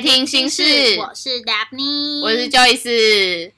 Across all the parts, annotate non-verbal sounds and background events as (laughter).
窃听心事。我是 Daphne，我是 Joyce，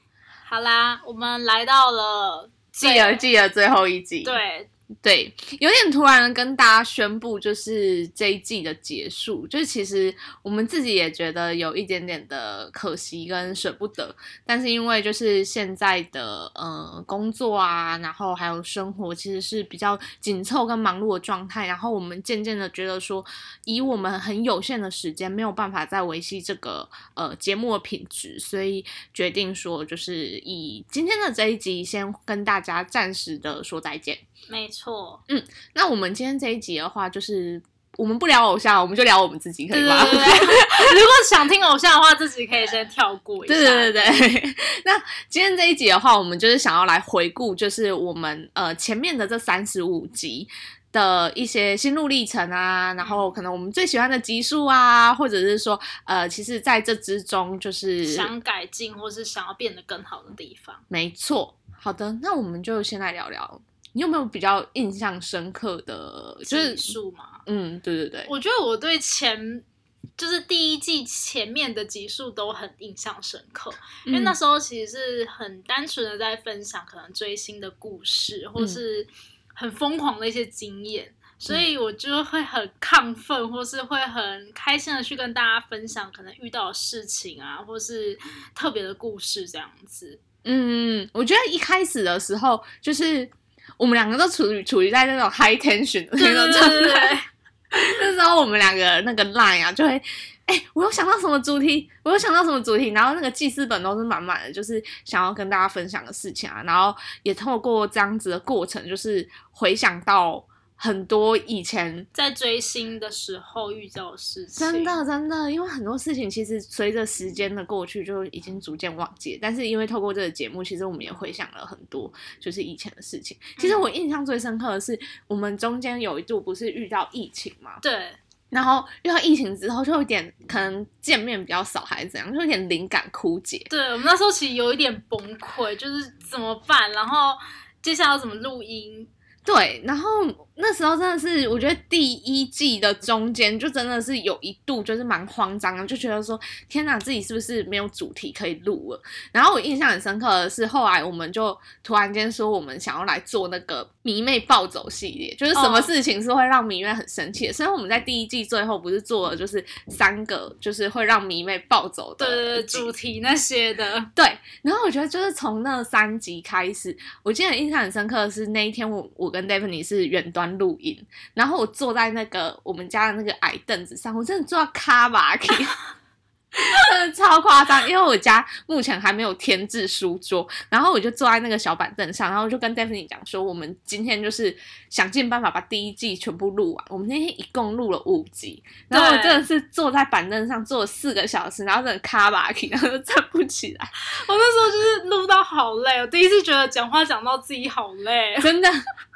好啦，我们来到了继而继而最后一集，对对，有点突然跟大家宣布，就是这一季的结束。就是其实我们自己也觉得有一点点的可惜跟舍不得，但是因为就是现在的呃工作啊，然后还有生活，其实是比较紧凑跟忙碌的状态。然后我们渐渐的觉得说，以我们很有限的时间，没有办法再维系这个呃节目的品质，所以决定说，就是以今天的这一集，先跟大家暂时的说再见。没错，嗯那我们今天这一集的话，就是我们不聊偶像，我们就聊我们自己，可对对以吗？对对。(laughs) 如果想听偶像的话，自己可以先跳过一下。对对对对，(laughs) 那今天这一集的话，我们就是想要来回顾，就是我们呃前面的这三十五集的一些心路历程啊，然后可能我们最喜欢的集数啊，或者是说呃，其实在这之中就是想改进或是想要变得更好的地方。没错。好的，那我们就先来聊聊，你有没有比较印象深刻的，就是技术嘛，嗯，对对对，我觉得我对前就是第一季前面的集数都很印象深刻，因为嗯。那时候其实是很单纯的在分享可能追星的故事，或是很疯狂的一些经验。所以我就会很亢奋，或是会很开心的去跟大家分享可能遇到的事情啊，或是特别的故事这样子。嗯，我觉得一开始的时候，就是我们两个都处于处于在那种 high tension 的那种状对态。对，那时候我们两个那个 line 啊，就会，哎、我又想到什么主题，我又想到什么主题，然后那个记事本都是满满的，就是想要跟大家分享的事情啊，然后也透过这样子的过程，就是回想到很多以前在追星的时候遇到的事情，真的真的，因为很多事情其实随着时间的过去，就已经逐渐忘记了。但是因为透过这个节目，其实我们也回想了很多，就是以前的事情。其实我印象最深刻的是，我们中间有一度不是遇到疫情嘛，对。然后遇到疫情之后，就有点可能见面比较少，还是怎样，就有点灵感枯竭。对我们那时候其实有一点崩溃，就是怎么办？然后接下来要怎么录音？对，然后那时候真的是，我觉得第一季的中间就真的是有一度就是蛮慌张的，就觉得说天哪，自己是不是没有主题可以录了？然后我印象很深刻的是，后来我们就突然间说，我们想要来做那个迷妹暴走系列，就是什么哦事情是会让迷妹很生气的。所以我们在第一季最后不是做了就是三个就是会让迷妹暴走的对对对，主题那些的，对，然后我觉得就是从那三集开始，我记得印象很深刻的是那一天我我跟 Daphne 是远端录音，然后我坐在那个我们家的那个矮凳子上，我真的坐到卡巴 (laughs) 的超夸张，因为我家目前还没有添置书桌，然后我就坐在那个小板凳上，然后就跟 Daphne 讲说，我们今天就是想尽办法把第一季全部录完。我们那天一共录了五集，然后我真的是坐在板凳上坐了四个小时，然后真的卡巴奇，然后就站不起来。(laughs) 我那时候就是录到好累，我第一次觉得讲话讲到自己好累。真的。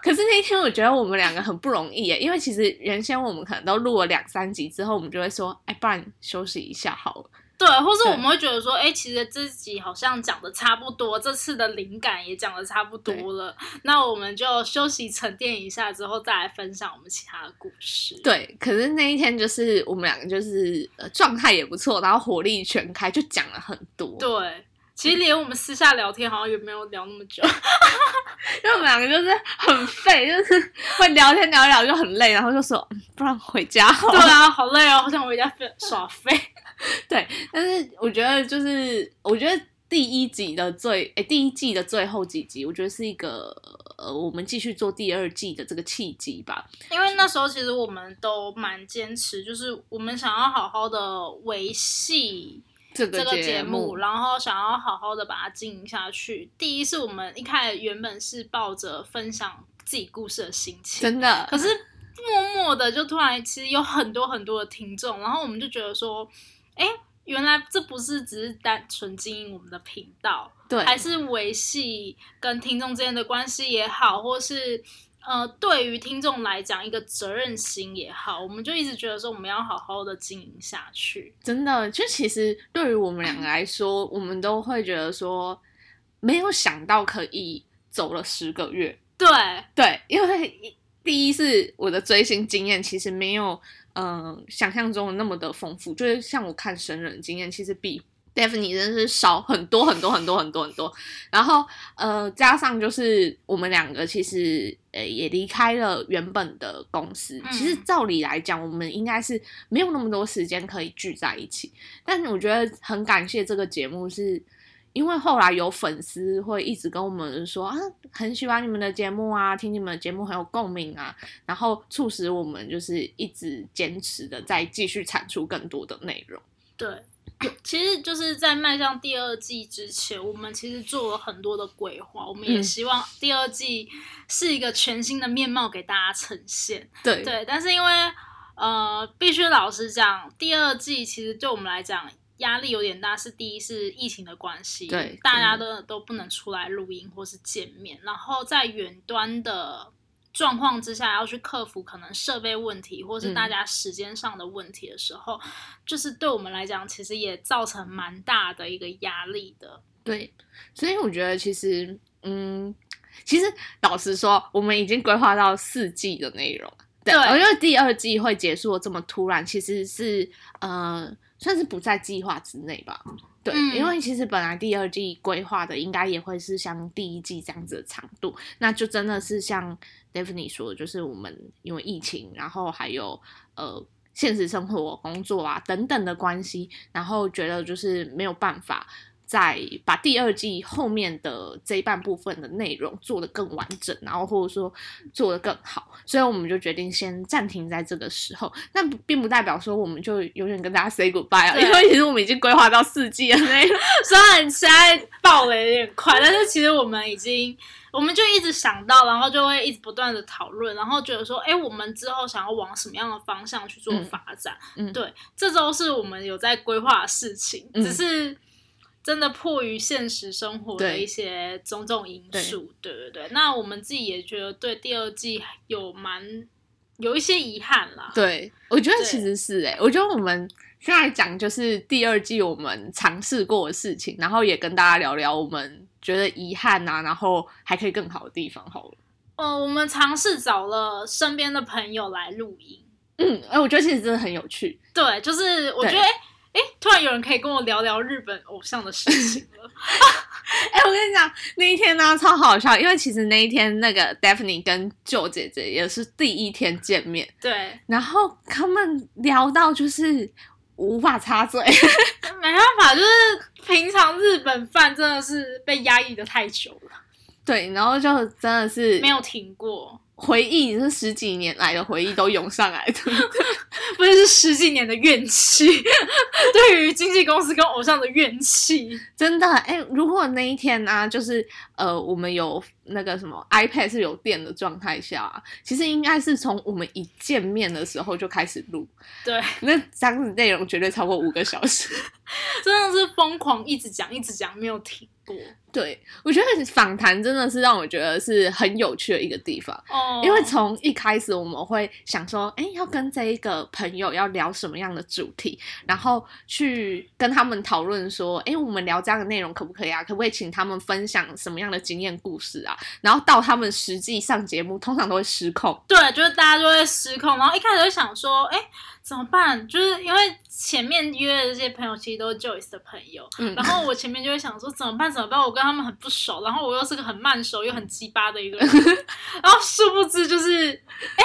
可是那一天我觉得我们两个很不容易耶，因为其实原先我们可能都录了两三集之后，我们就会说，哎，不然休息一下好了。对，或是我们会觉得说，哎、其实这集好像讲的差不多，这次的灵感也讲的差不多了，那我们就休息沉淀一下之后，再来分享我们其他的故事。对，可是那一天就是我们两个就是呃状态也不错，然后火力全开，就讲了很多。对，其实连我们私下聊天好像也没有聊那么久。(laughs) 因为我们两个就是很废，就是会聊天聊一聊就很累，然后就说，嗯不然回家好了。对啊，好累哦，好想回家耍废。(laughs) 对，但是我觉得就是，我觉得第一集的最，诶，第一季的最后几集，我觉得是一个呃，我们继续做第二季的这个契机吧。因为那时候其实我们都蛮坚持，就是我们想要好好的维系这个这个节目目，然后想要好好的把它经营下去。第一是我们一开始原本是抱着分享自己故事的心情，真的，可是默默的就突然其实有很多很多的听众，然后我们就觉得说，哎，原来这不是只是单纯经营我们的频道，对，还是维系跟听众之间的关系也好，或是呃，对于听众来讲一个责任心也好，我们就一直觉得说我们要好好的经营下去。真的，就其实对于我们两个来说，我们都会觉得说，没有想到可以走了十个月。对，对，因为第一是我的追星经验其实没有呃想象中的那么的丰富，就是像我看神人经验，其实比 Daphne 真的是少很多很多很多很多很多。然后呃，加上就是我们两个其实呃也离开了原本的公司，其实嗯照理来讲，我们应该是没有那么多时间可以聚在一起。但是我觉得很感谢这个节目是。因为后来有粉丝会一直跟我们说啊，很喜欢你们的节目啊，听你们的节目很有共鸣啊，然后促使我们就是一直坚持的再继续产出更多的内容。对，(clears throat) 其实就是在迈向第二季之前，我们其实做了很多的规划，我们也嗯希望第二季是一个全新的面貌给大家呈现。对对，但是因为呃，必须老实讲，第二季其实对我们来讲压力有点大。是第一是疫情的关系，对大家都都不能出来录音或是见面，然后在远端的。状况之下要去克服可能设备问题，或是大嗯家时间上的问题的时候，就是对我们来讲，其实也造成蛮大的一个压力的。对，所以我觉得其实，嗯，其实老实说，我们已经规划到四季的内容。对，对我觉得第二季会结束的这么突然，其实是呃，算是不在计划之内吧。对，嗯。因为其实本来第二季规划的应该也会是像第一季这样子的长度，那就真的是像 Daphne 说的，就是我们因为疫情，然后还有呃现实生活、工作啊等等的关系，然后觉得就是没有办法再把第二季后面的这一半部分的内容做得更完整，然后或者说做得更好，所以我们就决定先暂停在这个时候。那不并不代表说我们就永远跟大家 say goodbye 啊，因为其实我们已经规划到四季的内容。虽然现在爆雷有点快，但是其实我们已经，我们就一直想到，然后就会一直不断的讨论，然后觉得说，哎，我们之后想要往什么样的方向去做嗯发展？嗯对，这都是我们有在规划的事情，嗯只是。真的迫于现实生活的一些种种因素，对对对。那我们自己也觉得对第二季有蛮有一些遗憾啦。对，我觉得其实是哎、我觉得我们现在讲就是第二季我们尝试过的事情，然后也跟大家聊聊我们觉得遗憾啊，然后还可以更好的地方好了。呃，我们尝试找了身边的朋友来录音，嗯，哎，我觉得其实真的很有趣。对，就是我觉得，突然有人可以跟我聊聊日本偶像的事情了。(laughs) 哎、我跟你讲，那一天呢、超好笑，因为其实那一天那个 Daphne 跟舅姐姐也是第一天见面，对，然后他们聊到就是无法插嘴。(laughs) 没办法，就是平常日本饭真的是被压抑的太久了，对，然后就真的是没有停过，回忆，是十几年来的回忆都涌上来的。(laughs) 不是是十几年的怨气，(laughs) 对于经纪公司跟偶像的怨气。真的，哎、如果那一天呢、就是呃，我们有那个什么 iPad 是有电的状态下、啊，其实应该是从我们一见面的时候就开始录，对，(laughs) 那这样子内容绝对超过五个小时。真的是疯狂一直讲一直讲，没有停过。对，我觉得访谈真的是让我觉得是很有趣的一个地方，哦，因为从一开始我们会想说，哎，要跟这一个朋友要聊什么样的主题，然后去跟他们讨论说，哎，我们聊这样的内容可不可以啊？可不可以请他们分享什么样的经验故事啊？然后到他们实际上节目，通常都会失控。对，就是大家就会失控，然后一开始会想说，哎，怎么办？就是因为前面约的这些朋友其实都是 Joyce 的朋友，嗯然后我前面就会想说怎么办？怎么办？我跟他们很不熟，然后我又是个很慢熟又很鸡巴的一个人，然后殊不知就是，哎，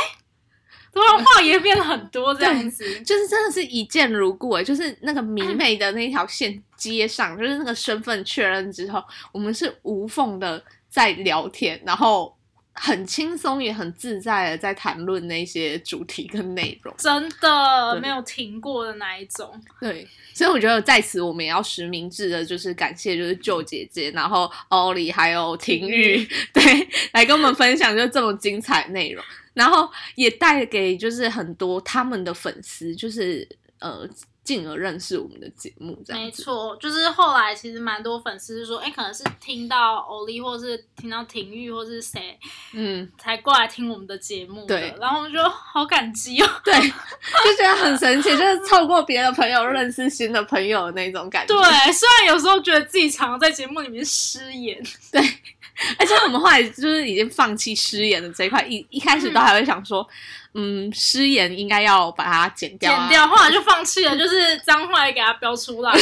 突然话也变了很多这样子。就是真的是一见如故哎，就是那个迷妹的那条线接上，就是那个身份确认之后，我们是无缝的在聊天，然后很轻松也很自在的在谈论那些主题跟内容。真的对。没有停过的那一种，对，所以我觉得在此我们也要实名制的，就是感谢就是舅姐姐，然后欧里还有廷玉，对，来跟我们分享就这么精彩的内容，然后也带给就是很多他们的粉丝，就是呃进而认识我们的节目这样。没错，就是后来其实蛮多粉丝是说，哎，可能是听到欧丽，或是听到廷玉，或是谁嗯，才过来听我们的节目的，对然后我们就好感激哦。对，就觉得很神奇，(laughs) 就是透过别的朋友认识新的朋友的那种感觉。对，虽然有时候觉得自己常常在节目里面失言，(laughs) 而且我们后来就是已经放弃失言的这一块，一一开始都还会想说，嗯，失言应该要把它剪掉、啊，剪掉，后来就放弃了，就是脏话也给它标出来。(laughs)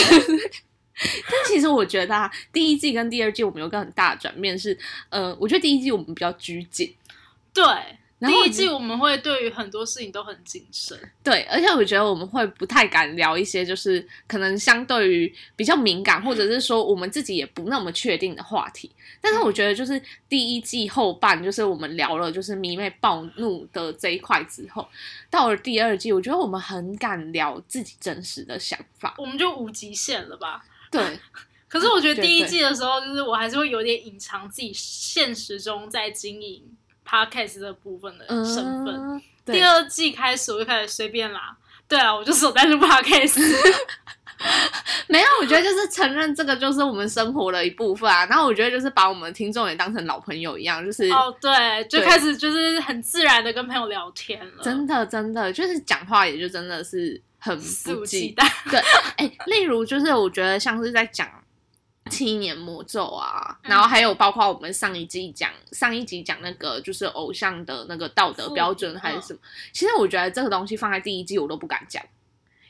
但其实我觉得啊，第一季跟第二季我们有个很大的转变是，呃，我觉得第一季我们比较拘谨，对，然后第一季我们会对于很多事情都很谨慎。对，而且我觉得我们会不太敢聊一些就是可能相对于比较敏感，或者是说我们自己也不那么确定的话题。但是我觉得就是第一季后半，就是我们聊了就是迷妹暴怒的这一块之后，到了第二季，我觉得我们很敢聊自己真实的想法。我们就无极限了吧？对，(laughs) 可是我觉得第一季的时候，就是我还是会有点隐藏自己现实中在经营 podcast 这部分的身份。嗯，第二季开始，我就开始随便啦。对啊，我就是有在录 podcast。(laughs) 没有，我觉得就是承认这个就是我们生活的一部分啊。然后我觉得就是把我们的听众也当成老朋友一样，就是哦，对，就对开始就是很自然的跟朋友聊天了，真的真的就是讲话也就真的是很不肆无忌忌惮。对，哎、例如就是我觉得像是在讲七年魔咒啊，嗯然后还有包括我们上一季讲上一集讲那个就是偶像的那个道德标准还是什么，其实我觉得这个东西放在第一季我都不敢讲，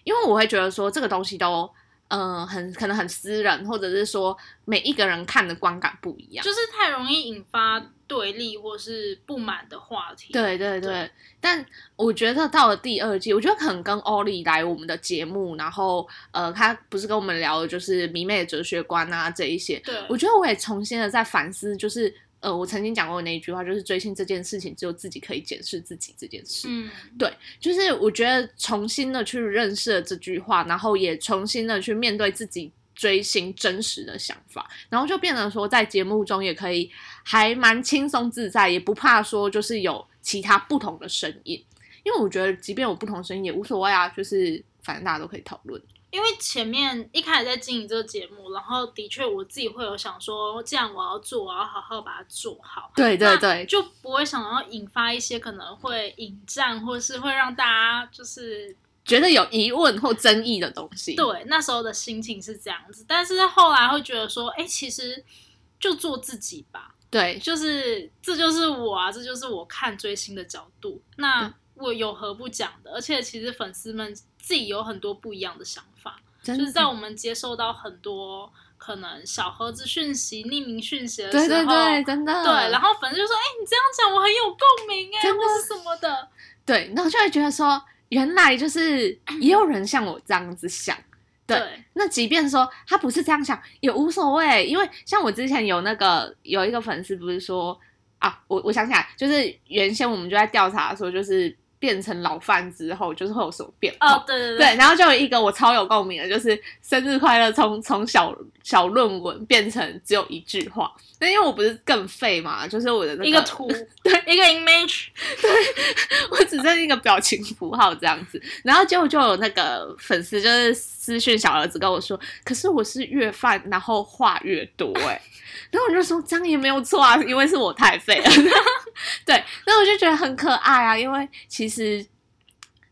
因为我会觉得说这个东西都。嗯、很可能很私人，或者是说每一个人看的观感不一样。就是太容易引发对立或是不满的话题。对对对，对但我觉得到了第二季，我觉得可能跟欧丽来我们的节目，然后呃，他不是跟我们聊的就是迷妹的哲学观啊这一些，对，我觉得我也重新的在反思，就是呃，我曾经讲过的那一句话，就是追星这件事情只有自己可以检视自己这件事。嗯，就是我觉得重新的去认识了这句话，然后也重新的去面对自己追星真实的想法，然后就变得说在节目中也可以还蛮轻松自在，也不怕说就是有其他不同的声音，因为我觉得即便有不同声音也无所谓啊，就是反正大家都可以讨论。因为前面一开始在经营这个节目，然后的确我自己会有想说，既然我要做，我要好好把它做好。对对那对，就不会想要引发一些可能会引战，或是会让大家就是觉得有疑问或争议的东西，对那时候的心情是这样子。但是后来会觉得说，哎，其实就做自己吧，对就是这就是我啊，这就是我看追星的角度。那我有何不讲的？而且其实粉丝们自己有很多不一样的想法，就是在我们接受到很多可能小盒子讯息、匿名讯息的时候，对对对，真的对然后粉丝就说：“哎、你这样讲我很有共鸣哎，或是什么的。对，然后就会觉得说，原来就是 (clears throat) 也有人像我这样子想。对对那即便说他不是这样想，也无所谓，因为像我之前有那个有一个粉丝不是说啊，我我想起来，就是原先我们就在调查说，就是变成老范之后，就是会有什么变化。哦，对对对，然后就有一个我超有共鸣的，就是生日快乐从从小小论文变成只有一句话。那因为我不是更废嘛，就是我的那一个图，(laughs) 对，一个 image，对 (laughs) 我只剩一个表情符号这样子，然后结果就有那个粉丝就是私讯小儿子跟我说，可是我是越犯，然后话越多哎、(laughs) 然后我就说这样也没有错啊，因为是我太废了，对，那我就觉得很可爱啊，因为其实。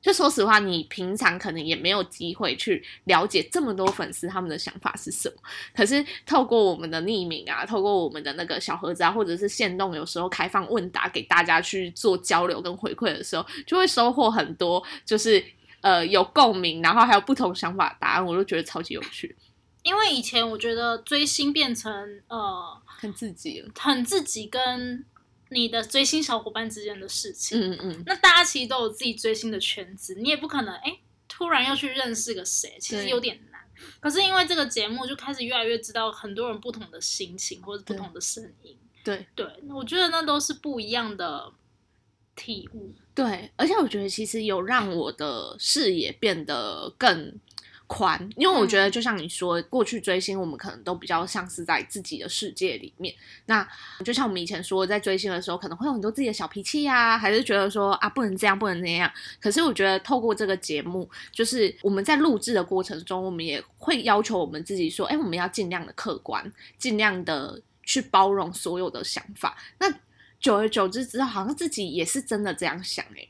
就说实话，你平常可能也没有机会去了解这么多粉丝他们的想法是什么。可是透过我们的匿名啊，透过我们的那个小盒子啊，或者是线动，有时候开放问答给大家去做交流跟回馈的时候，就会收获很多，就是呃有共鸣，然后还有不同想法的答案，我都觉得超级有趣，因为以前我觉得追星变成呃很自己。很自己跟你的追星小伙伴之间的事情。嗯嗯，那大家其实都有自己追星的圈子，你也不可能哎、诶突然要去认识个谁，其实有点难。可是因为这个节目，就开始越来越知道很多人不同的心情或者不同的声音。对对，我觉得那都是不一样的体悟。对，而且我觉得其实有让我的视野变得更宽，因为我觉得就像你说，过去追星我们可能都比较像是在自己的世界里面。那就像我们以前说，在追星的时候可能会有很多自己的小脾气呀、还是觉得说啊不能这样，不能那样。可是我觉得透过这个节目，就是我们在录制的过程中，我们也会要求我们自己说，哎，我们要尽量的客观，尽量的去包容所有的想法。那久而久之之后，好像自己也是真的这样想哎、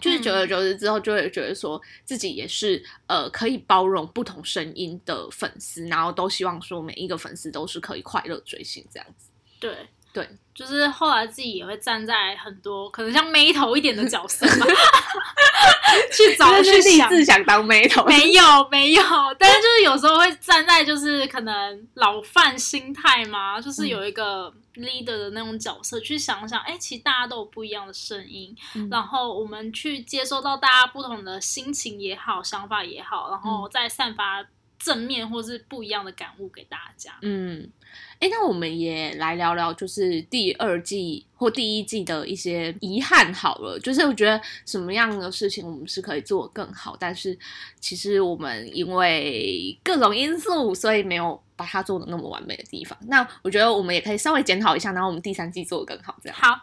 就是久而久之之后，就会觉得说自己也是呃可以包容不同声音的粉丝，然后都希望说每一个粉丝都是可以快乐追星这样子。对，对，就是后来自己也会站在很多可能像妹头一点的角色吧，(laughs) 去找 (laughs) 去想。自想当妹头，没有 (laughs) 没有，但是就是有时候会站在就是可能老范心态嘛，就是有一个 leader 的那种角色去想想，哎、其实大家都有不一样的声音，嗯然后我们去接收到大家不同的心情也好，想法也好，然后再散发正面或是不一样的感悟给大家。嗯，哎，那我们也来聊聊，就是第二季或第一季的一些遗憾好了。就是我觉得什么样的事情我们是可以做得更好，但是其实我们因为各种因素，所以没有把它做的那么完美的地方。那我觉得我们也可以稍微检讨一下，然后我们第三季做的更好，这样。好，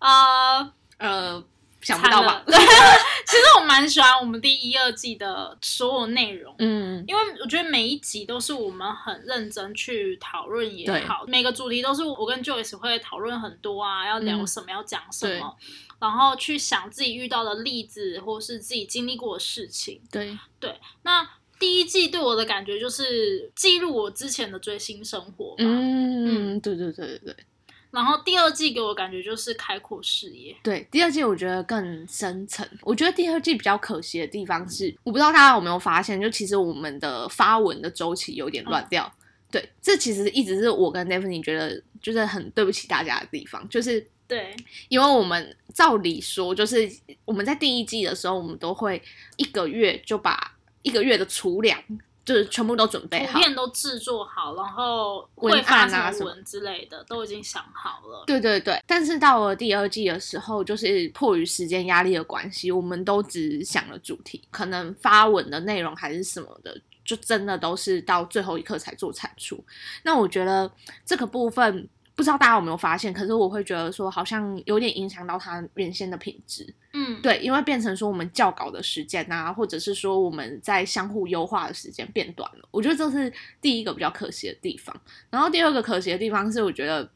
呃，呃，想不到吧？对 (laughs) 其实我蛮喜欢我们第一、二季的所有内容。嗯，因为我觉得每一集都是我们很认真去讨论也好，每个主题都是我跟 Joyce 会讨论很多啊，要聊嗯什么，要讲什么，然后去想自己遇到的例子或是自己经历过的事情。对，那第一季对我的感觉就是记录我之前的追星生活吧，嗯，对对对对对。然后第二季给我感觉就是开阔视野。对，第二季我觉得更深层。我觉得第二季比较可惜的地方是，我不知道大家有没有发现，就其实我们的发文的周期有点乱掉。对，这其实一直是我跟 Daphne 觉得就是很对不起大家的地方，就是对，因为我们照理说，就是我们在第一季的时候，我们都会一个月就把一个月的储粮就是全部都准备图好。片都制作好，然后文会发案啊什么之类的都已经想好了。对对对，但是到了第二季的时候，就是迫于时间压力的关系，我们都只想了主题，可能发文的内容还是什么的，就真的都是到最后一刻才做产出。那我觉得这个部分，不知道大家有没有发现，可是我会觉得说，好像有点影响到它原先的品质。嗯，对，因为变成说我们校稿的时间啊，或者是说我们在相互优化的时间变短了，我觉得这是第一个比较可惜的地方。然后第二个可惜的地方是，我觉得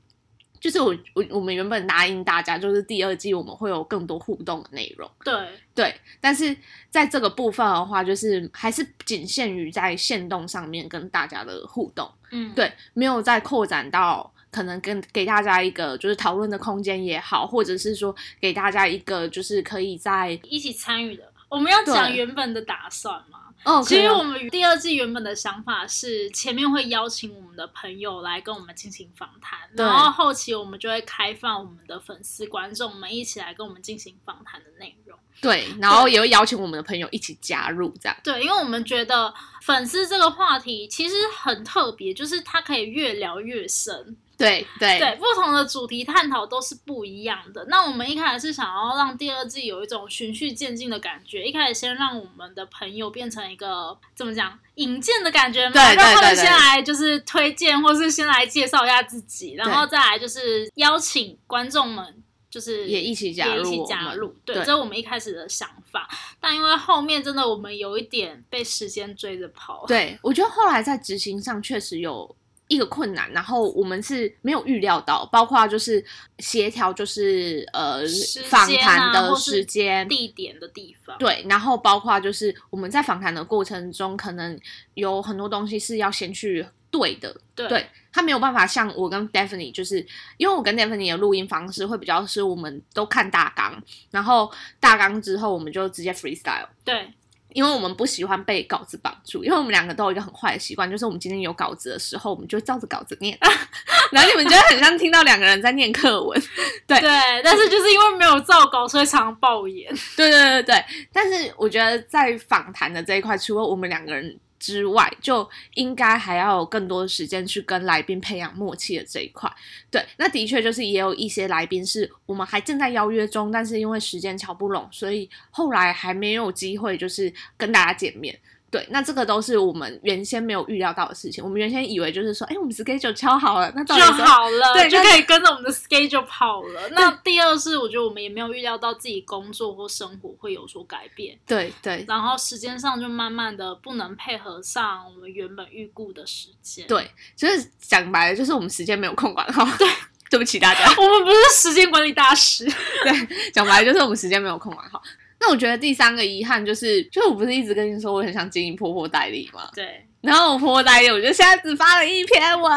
就是我我我们原本答应大家，就是第二季我们会有更多互动的内容，对，对，但是在这个部分的话，就是还是仅限于在线动上面跟大家的互动，嗯，对，没有再扩展到可能跟给大家一个就是讨论的空间也好，或者是说给大家一个就是可以在一起参与的。我们要讲原本的打算吗？哦，其实我们第二季原本的想法是，前面会邀请我们的朋友来跟我们进行访谈，然后后期我们就会开放我们的粉丝观众们一起来跟我们进行访谈的内容。对，然后也会邀请我们的朋友一起加入这样。对，因为我们觉得粉丝这个话题其实很特别，就是它可以越聊越深。对对对，不同的主题探讨都是不一样的。那我们一开始是想要让第二季有一种循序渐进的感觉，一开始先让我们的朋友变成一个怎么讲引荐的感觉嘛，对对让他们对对先来就是推荐，或是先来介绍一下自己，然后再来就是邀请观众们。就是也一起加入也一起加入，对这是我们一开始的想法。但因为后面真的我们有一点被时间追着跑，对，我觉得后来在执行上确实有一个困难，然后我们是没有预料到，包括就是协调，就是呃访谈的时间。地点的地方，对，然后包括就是我们在访谈的过程中，可能有很多东西是要先去对的，对对他没有办法像我跟 Daphne，就是因为我跟 Daphne 的录音方式会比较是，我们都看大纲，然后大纲之后我们就直接 freestyle。对因为我们不喜欢被稿子绑住，因为我们两个都有一个很坏的习惯，就是我们今天有稿子的时候，我们就照着稿子念，(laughs) 然后你们就会很像听到两个人在念课文。对对，但是就是因为没有照稿，所以常常爆言。(laughs) 对对对对，但是我觉得在访谈的这一块，除了我们两个人之外，就应该还要有更多的时间去跟来宾培养默契的这一块。对，那的确就是也有一些来宾是我们还正在邀约中，但是因为时间瞧不拢，所以后来还没有机会就是跟大家见面。对，那这个都是我们原先没有预料到的事情。我们原先以为就是说，哎，我们 schedule 敲好了，那到就好了，对就可以跟着我们的 schedule 跑了。那第二是，我觉得我们也没有预料到自己工作或生活会有所改变，对对然后时间上就慢慢的不能配合上我们原本预估的时间。，对，就是讲白了，就是我们时间没有控管好。对，(laughs) 对不起大家。(laughs) 我们不是时间管理大师。(laughs) 对，讲白了就是我们时间没有空管好。那我觉得第三个遗憾就是，就是我不是一直跟你说我很想经营婆婆代理吗？对然后我婆婆代理，我就现在只发了一篇文，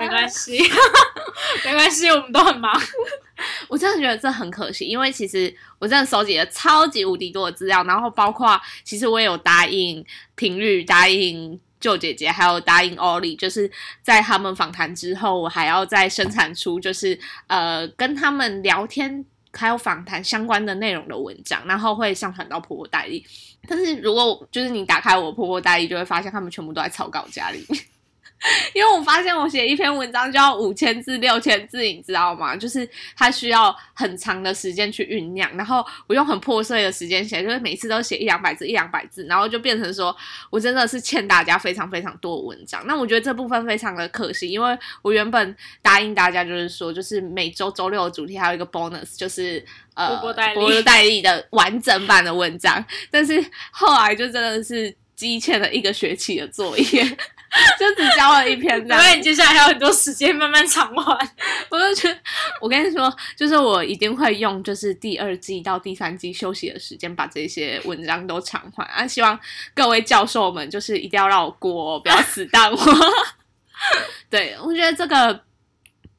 没关系，(laughs) 没关系，我们都很忙。我真的觉得这很可惜，因为其实我真的收集了超级无敌多的资料，然后包括其实我也有答应频率，答应舅姐姐，还有答应 Ollie，就是在他们访谈之后，我还要再生产出就是呃跟他们聊天还有访谈相关的内容的文章，然后会上传到婆婆代理。但是如果就是你打开我婆婆代理，就会发现他们全部都在草稿夹里。(laughs) 因为我发现我写一篇文章就要五千字、六千字，你知道吗？就是它需要很长的时间去酝酿，然后我用很破碎的时间写，就是每次都写一两百字、一两百字，然后就变成说我真的是欠大家非常非常多的文章。那我觉得这部分非常的可惜，因为我原本答应大家就是说，就是每周周六的主题还有一个 bonus，就是呃波波代理的完整版的文章，但是后来就真的是积欠了一个学期的作业。(laughs) 就只交了一篇这样因，为你接下来还有很多时间慢慢偿还。(laughs) 我就觉得，我跟你说，就是我一定会用，就是第二季到第三季休息的时间，把这些文章都偿还啊！希望各位教授们，就是一定要让我过哦，不要死当我。(laughs) 对，我觉得这个。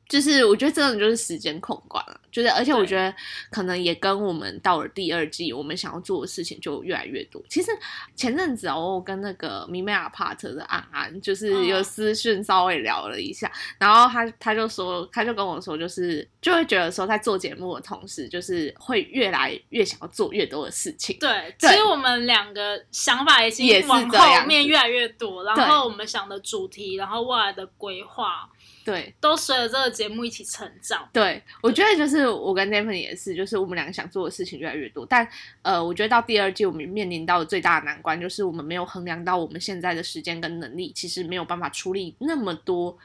就是我觉得真的就是时间控管了，就是而且我觉得可能也跟我们到了第二季，我们想要做的事情就越来越多。其实前阵子哦，我跟那个米美亚帕特的安安，就是有私讯稍微聊了一下，然后他他就说，他就跟我说，就是就会觉得说，在做节目的同时，就是会越来越想要做越多的事情。对，其对实我们两个想法已也是经往后面越来越多，然对后我们想的主题，然后未来的规划，对都随着这个节目一起成长。对，我觉得就是我跟 Devin 也是，就是我们两个想做的事情越来越多，但呃，我觉得到第二季我们面临到的最大的难关就是我们没有衡量到我们现在的时间跟能力，其实没有办法处理那么多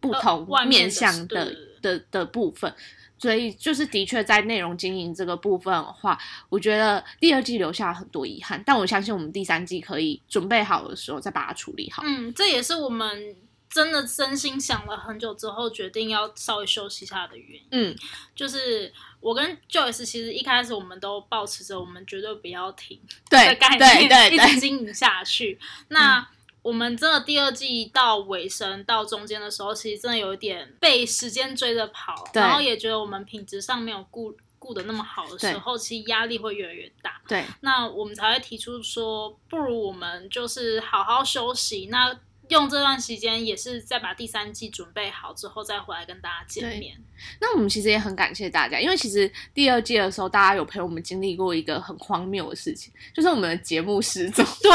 不呃同外面向的、对的的部分。所以就是的确在内容经营这个部分的话，我觉得第二季留下了很多遗憾，但我相信我们第三季可以准备好的时候再把它处理好。嗯，这也是我们真的真心想了很久之后，决定要稍微休息一下的原因。嗯，就是我跟 Joyce 其实一开始我们都保持着我们绝对不要停的对概对念，一直对对，经营下去。那我们真的第二季到尾声到中间的时候，其实真的有一点被时间追着跑，然后也觉得我们品质上没有顾顾的那么好的时候，其实压力会越来越大。对那我们才会提出说，不如我们就是好好休息。那用这段时间也是再把第三季准备好之后，再回来跟大家见面。那我们其实也很感谢大家，因为其实第二季的时候，大家有陪我们经历过一个很荒谬的事情，就是我们的节目失踪。对，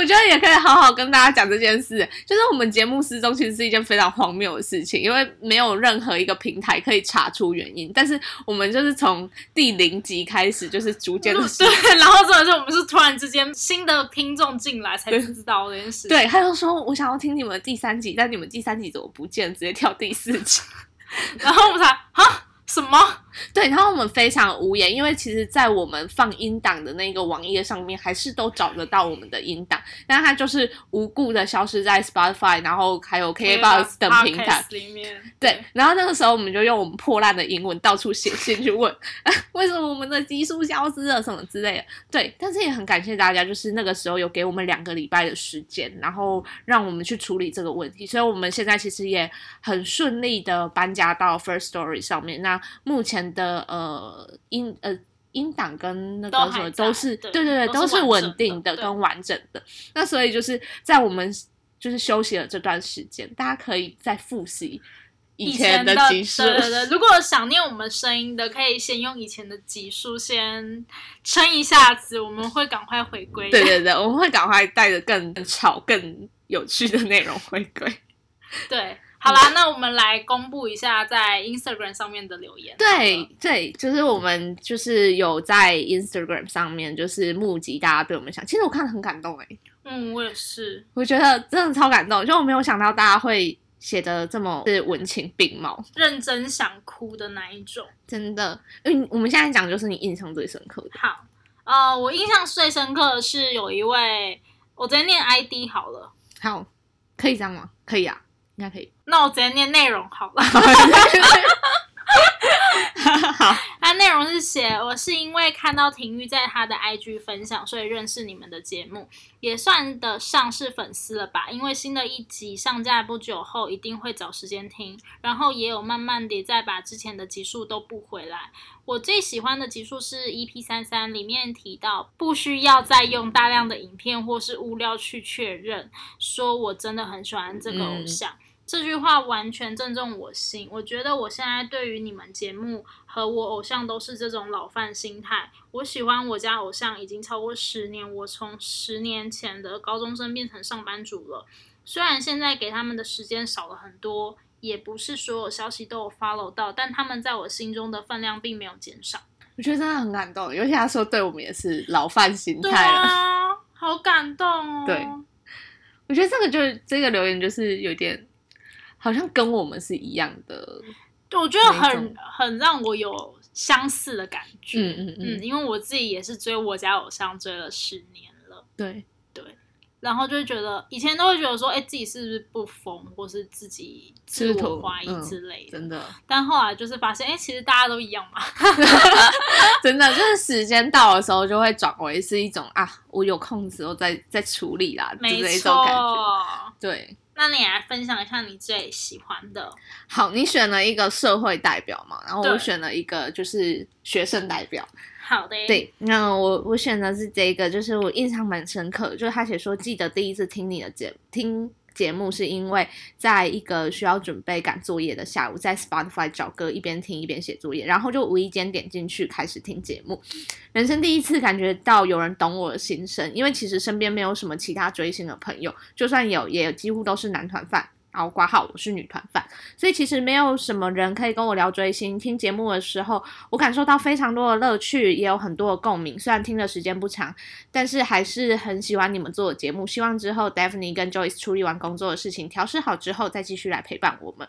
我觉得也可以好好跟大家讲这件事，就是我们节目失踪其实是一件非常荒谬的事情，因为没有任何一个平台可以查出原因。但是我们就是从第零集开始，就是逐渐的失对，(laughs) 然后真的是我们是突然之间新的听众进来才知道这件事情。对，他就说我想要听你们第三集，但你们第三集怎么不见？直接跳第四集。(laughs) 然后我们才啊什么？对，然后我们非常无言，因为其实，在我们放音档的那个网页上面，还是都找得到我们的音档，但它就是无故的消失在 Spotify，然后还有 KKBox 等平台。里面，对，然后那个时候我们就用我们破烂的英文到处写信去问，为什么我们的基数消失了什么之类的。对，但是也很感谢大家，就是那个时候有给我们两个礼拜的时间，然后让我们去处理这个问题，所以我们现在其实也很顺利的搬家到 First Story 上面。那目前的呃音呃。音档跟那个什么都都是对对对对，都是稳定的跟完整的。那所以就是在我们就是休息了这段时间，大家可以再复习以前的集数。对对对，如果想念我们声音的，可以先用以前的集数先撑一下子，我们会赶快回归。对对对，我们会赶快带着更吵、更有趣的内容回归。(laughs) 对，好啦，那我们来公布一下在 Instagram 上面的留言。对对，就是我们就是有在 Instagram 上面就是募集大家对我们想，其实我看得很感动哎、嗯，我也是。我觉得真的超感动，就我没有想到大家会写的这么是文情并茂，认真想哭的那一种。真的。因为我们现在讲就是你印象最深刻的，好，呃，我印象最深刻的是有一位，我直接念 ID 好了，好，可以这样吗？可以啊，应该可以。那我直接念内容好了。(laughs) 好，它内容是写我是因为看到婷玉在她的 IG 分享，所以认识你们的节目，也算得上是粉丝了吧。因为新的一集上架不久后，一定会找时间听，然后也有慢慢的再把之前的集数都补回来。我最喜欢的集数是 EP 三三，里面提到不需要再用大量的影片或是物料去确认，说我真的很喜欢这个偶像。这句话完全正中我心。我觉得我现在对于你们节目和我偶像都是这种老范心态。我喜欢我家偶像已经超过十年，我从十年前的高中生变成上班族了。虽然现在给他们的时间少了很多，也不是所有消息都有 follow 到，但他们在我心中的分量并没有减少。我觉得真的很感动，尤其他说对我们也是老范心态了。啊，(laughs) 好感动哦。对我觉得这个就是这个留言就是有点，好像跟我们是一样的。对，我觉得很很让我有相似的感觉。嗯嗯嗯因为我自己也是追我家偶像追了十年了，对对，然后就会觉得以前都会觉得说，哎，自己是不是不疯，或是自己自我怀疑嗯之类的。真的但后来就是发现，哎，其实大家都一样嘛。(laughs) (laughs) 真的就是时间到的时候，就会转为是一种啊，我有空时候再再处理啦，没就是一种感觉。对，那你来分享一下你最喜欢的。好，你选了一个社会代表嘛，然后我选了一个就是学生代表。好的，，对，那我我选的是这个，就是我印象蛮深刻，就是他写说，记得第一次听你的节听节目，是因为在一个需要准备赶作业的下午，在 Spotify 找歌一边听一边写作业，然后就无意间点进去开始听节目，人生第一次感觉到有人懂我的心声，因为其实身边没有什么其他追星的朋友，就算有，也几乎都是男团饭。然后挂号我是女团饭，所以其实没有什么人可以跟我聊追星。听节目的时候，我感受到非常多的乐趣，也有很多的共鸣。虽然听的时间不长，但是还是很喜欢你们做的节目。希望之后 Daphne 跟 Joyce 处理完工作的事情，调试好之后，再继续来陪伴我们。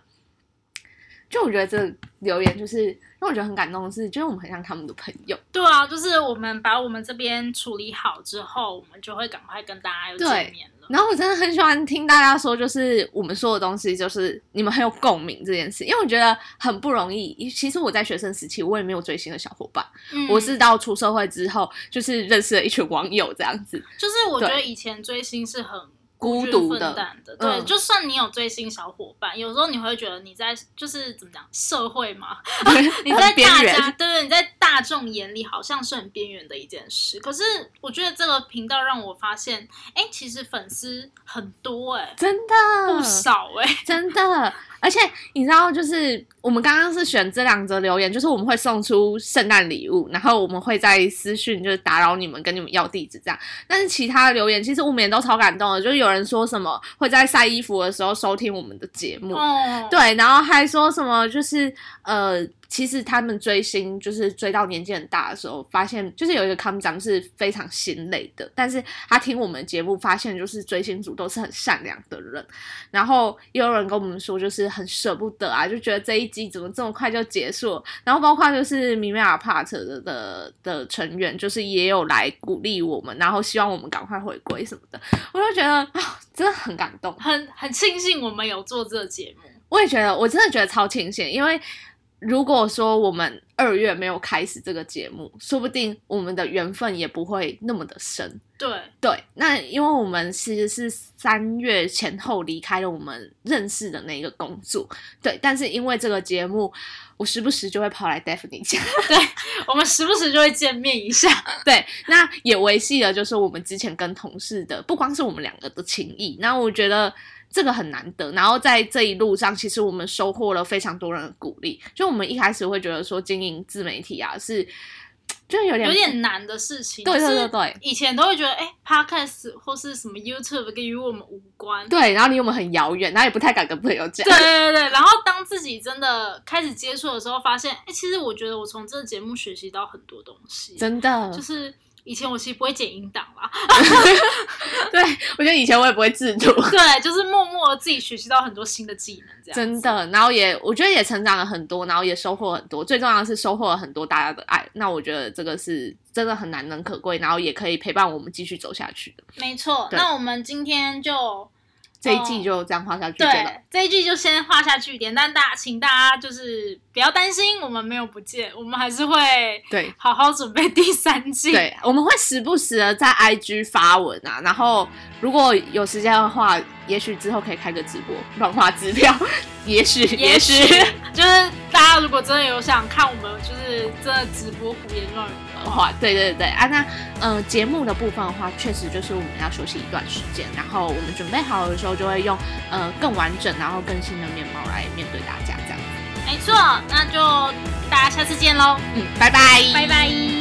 就我觉得这留言就是让我觉得很感动的是，就是我们很像他们的朋友。对啊，就是我们把我们这边处理好之后，我们就会赶快跟大家又见面了。然后我真的很喜欢听大家说，就是我们说的东西，就是你们很有共鸣这件事，因为我觉得很不容易。其实我在学生时期，我也没有追星的小伙伴，嗯我是到出社会之后，就是认识了一群网友这样子。就是我觉得以前追星是很居孤独的对，嗯。就算你有追星小伙伴，有时候你会觉得你在就是怎么讲社会嘛，(laughs) (laughs) 你在边大家对，你在大众眼里好像是很边缘的一件事。可是我觉得这个频道让我发现，哎，其实粉丝很多哎、真的。不少哎、真的，而且你知道，就是我们刚刚是选这两则留言，就是我们会送出圣诞礼物，然后我们会在私讯就是打扰你们，跟你们要地址这样。但是其他的留言，其实我们也都超感动的，就是有人说什么会在晒衣服的时候收听我们的节目，哦，对，然后还说什么就是呃，其实他们追星就是追到年纪很大的时候，发现就是有一个康长是非常心累的，但是他听我们节目，发现就是追星族都是很善良的人，然后也有人跟我们说就是很舍不得啊，就觉得这一季怎么这么快就结束，然后包括就是米米尔 part 的的的成员，就是也有来鼓励我们，然后希望我们赶快回归什么的，我就觉得啊，真的很感动。很很庆幸我们有做这个节目。我也觉得，我真的觉得超庆幸，因为如果说我们二月没有开始这个节目，说不定我们的缘分也不会那么的深。对，对，那因为我们其实是三月前后离开了我们认识的那个工作，对，但是因为这个节目，我时不时就会跑来 Daphne 家，我们时不时就会见面一下。(laughs) 对，那也维系了就是我们之前跟同事的，不光是我们两个的情谊，那我觉得这个很难得。然后在这一路上，其实我们收获了非常多人的鼓励。就我们一开始会觉得说经营自媒体啊，是 (tsk) 就有点有点难的事情。对对就是对对以前都会觉得，哎、p o d c a s t 或是什么 YouTube 跟与我们无关。对，然后离我们很遥远，然后也不太敢跟朋友讲。对对对，然后当自己真的开始接触的时候，发现，哎、其实我觉得我从这个节目学习到很多东西。真的，就是以前我其实不会剪音档啦，(laughs) 对我觉得以前我也不会制图。(laughs) 对，就是默默的自己学习到很多新的技能，这样。真的，然后也我觉得也成长了很多，然后也收获很多。最重要的是收获了很多大家的爱。那我觉得这个是真的很难能可贵，然后也可以陪伴我们继续走下去的。没错。那我们今天就这一季就这样画下去对了。，这一季就先画下句点，但大请大家就是不要担心，我们没有不见，我们还是会对好好准备第三季。对，我们会时不时的在 IG 发文啊，然后如果有时间的话，也许之后可以开个直播乱画支票，也许也许许就是大家如果真的有想看我们就是真的直播胡言乱语的话，话，对对对啊，那呃节目的部分的话，确实就是我们要休息一段时间，然后我们准备好的时候就会用呃更完整然后更新的面貌来面对大家这样。没错，那就大家下次见喽，嗯，拜拜，拜拜。